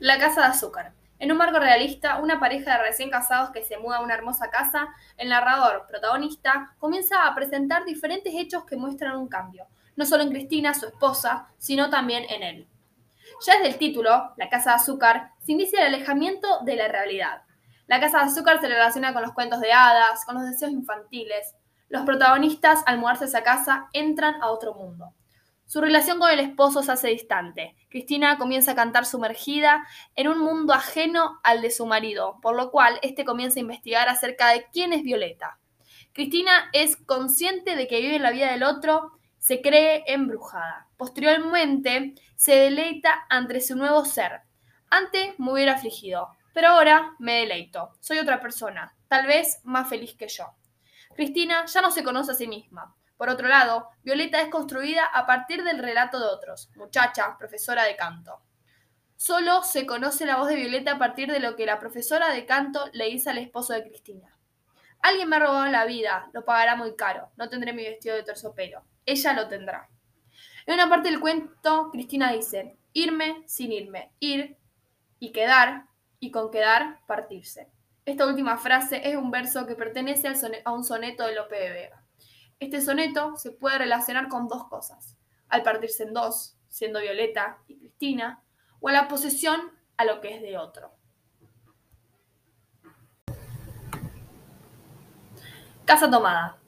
La casa de azúcar. En un marco realista, una pareja de recién casados que se muda a una hermosa casa, el narrador, protagonista, comienza a presentar diferentes hechos que muestran un cambio, no solo en Cristina, su esposa, sino también en él. Ya desde el título, La Casa de Azúcar, se inicia el alejamiento de la realidad. La Casa de Azúcar se relaciona con los cuentos de hadas, con los deseos infantiles. Los protagonistas, al mudarse a esa casa, entran a otro mundo. Su relación con el esposo se hace distante. Cristina comienza a cantar sumergida en un mundo ajeno al de su marido, por lo cual este comienza a investigar acerca de quién es Violeta. Cristina es consciente de que vive en la vida del otro, se cree embrujada. Posteriormente, se deleita ante su nuevo ser. Antes me hubiera afligido, pero ahora me deleito. Soy otra persona, tal vez más feliz que yo. Cristina ya no se conoce a sí misma. Por otro lado, Violeta es construida a partir del relato de otros, muchacha, profesora de canto. Solo se conoce la voz de Violeta a partir de lo que la profesora de canto le dice al esposo de Cristina. Alguien me ha robado la vida, lo pagará muy caro, no tendré mi vestido de terciopelo, ella lo tendrá. En una parte del cuento, Cristina dice, irme sin irme, ir y quedar, y con quedar, partirse. Esta última frase es un verso que pertenece a un soneto de Lope de Vega. Este soneto se puede relacionar con dos cosas, al partirse en dos, siendo Violeta y Cristina, o a la posesión a lo que es de otro. Casa Tomada.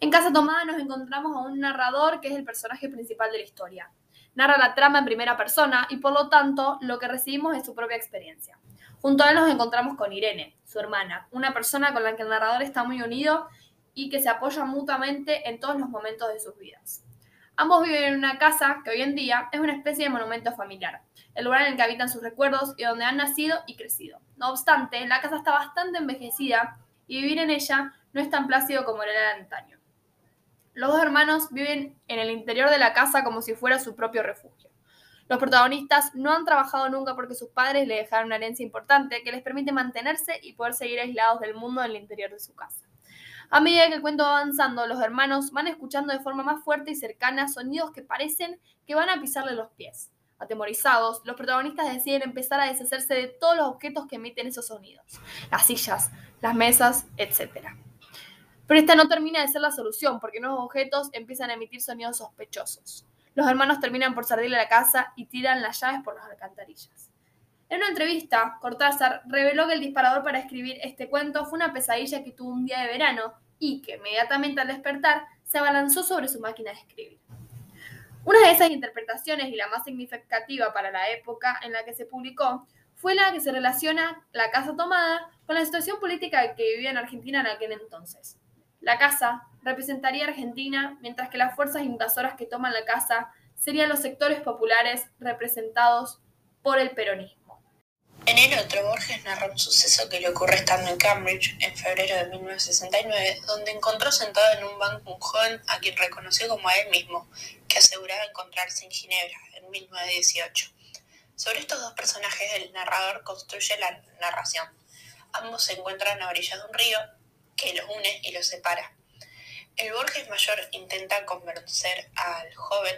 En Casa Tomada nos encontramos a un narrador que es el personaje principal de la historia. Narra la trama en primera persona y por lo tanto lo que recibimos es su propia experiencia. Junto a él nos encontramos con Irene, su hermana, una persona con la que el narrador está muy unido y que se apoyan mutuamente en todos los momentos de sus vidas. Ambos viven en una casa que hoy en día es una especie de monumento familiar, el lugar en el que habitan sus recuerdos y donde han nacido y crecido. No obstante, la casa está bastante envejecida y vivir en ella no es tan plácido como era el antaño. Los dos hermanos viven en el interior de la casa como si fuera su propio refugio. Los protagonistas no han trabajado nunca porque sus padres le dejaron una herencia importante que les permite mantenerse y poder seguir aislados del mundo en el interior de su casa. A medida que el cuento va avanzando, los hermanos van escuchando de forma más fuerte y cercana sonidos que parecen que van a pisarle los pies. Atemorizados, los protagonistas deciden empezar a deshacerse de todos los objetos que emiten esos sonidos, las sillas, las mesas, etc. Pero esta no termina de ser la solución, porque nuevos objetos empiezan a emitir sonidos sospechosos. Los hermanos terminan por salir de la casa y tiran las llaves por las alcantarillas. En una entrevista, Cortázar reveló que el disparador para escribir este cuento fue una pesadilla que tuvo un día de verano y que inmediatamente al despertar se abalanzó sobre su máquina de escribir. Una de esas interpretaciones y la más significativa para la época en la que se publicó fue la que se relaciona la casa tomada con la situación política que vivía en Argentina en aquel entonces. La casa representaría a Argentina, mientras que las fuerzas invasoras que toman la casa serían los sectores populares representados por el peronismo. En el otro, Borges narra un suceso que le ocurre estando en Cambridge en febrero de 1969, donde encontró sentado en un banco un joven a quien reconoció como a él mismo, que aseguraba encontrarse en Ginebra en 1918. Sobre estos dos personajes, el narrador construye la narración. Ambos se encuentran a orillas de un río que los une y los separa. El Borges mayor intenta convencer al joven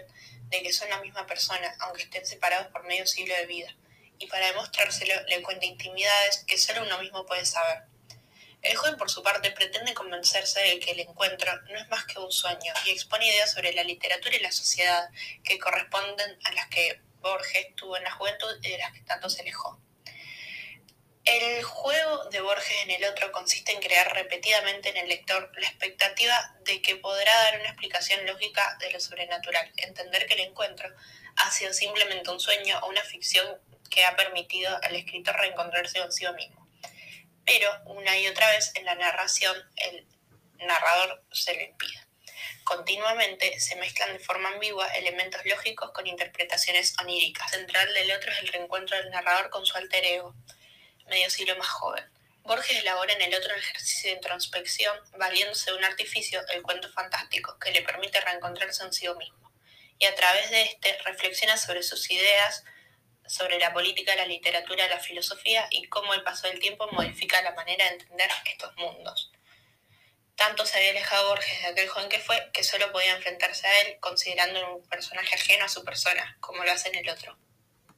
de que son la misma persona, aunque estén separados por medio siglo de vida y para demostrárselo le cuenta intimidades que solo uno mismo puede saber. El joven, por su parte, pretende convencerse de que el encuentro no es más que un sueño y expone ideas sobre la literatura y la sociedad que corresponden a las que Borges tuvo en la juventud y de las que tanto se alejó. El juego de Borges en el otro consiste en crear repetidamente en el lector la expectativa de que podrá dar una explicación lógica de lo sobrenatural, entender que el encuentro ha sido simplemente un sueño o una ficción que ha permitido al escritor reencontrarse consigo mismo. Pero una y otra vez en la narración el narrador se lo impide. Continuamente se mezclan de forma ambigua elementos lógicos con interpretaciones oníricas. Central del otro es el reencuentro del narrador con su alter ego, medio siglo más joven. Borges elabora en el otro ejercicio de introspección, valiéndose de un artificio, el cuento fantástico, que le permite reencontrarse en sí mismo. Y a través de este reflexiona sobre sus ideas, sobre la política, la literatura, la filosofía y cómo el paso del tiempo modifica la manera de entender estos mundos. Tanto se había alejado Borges de aquel joven que fue, que solo podía enfrentarse a él considerando un personaje ajeno a su persona, como lo hace en el otro.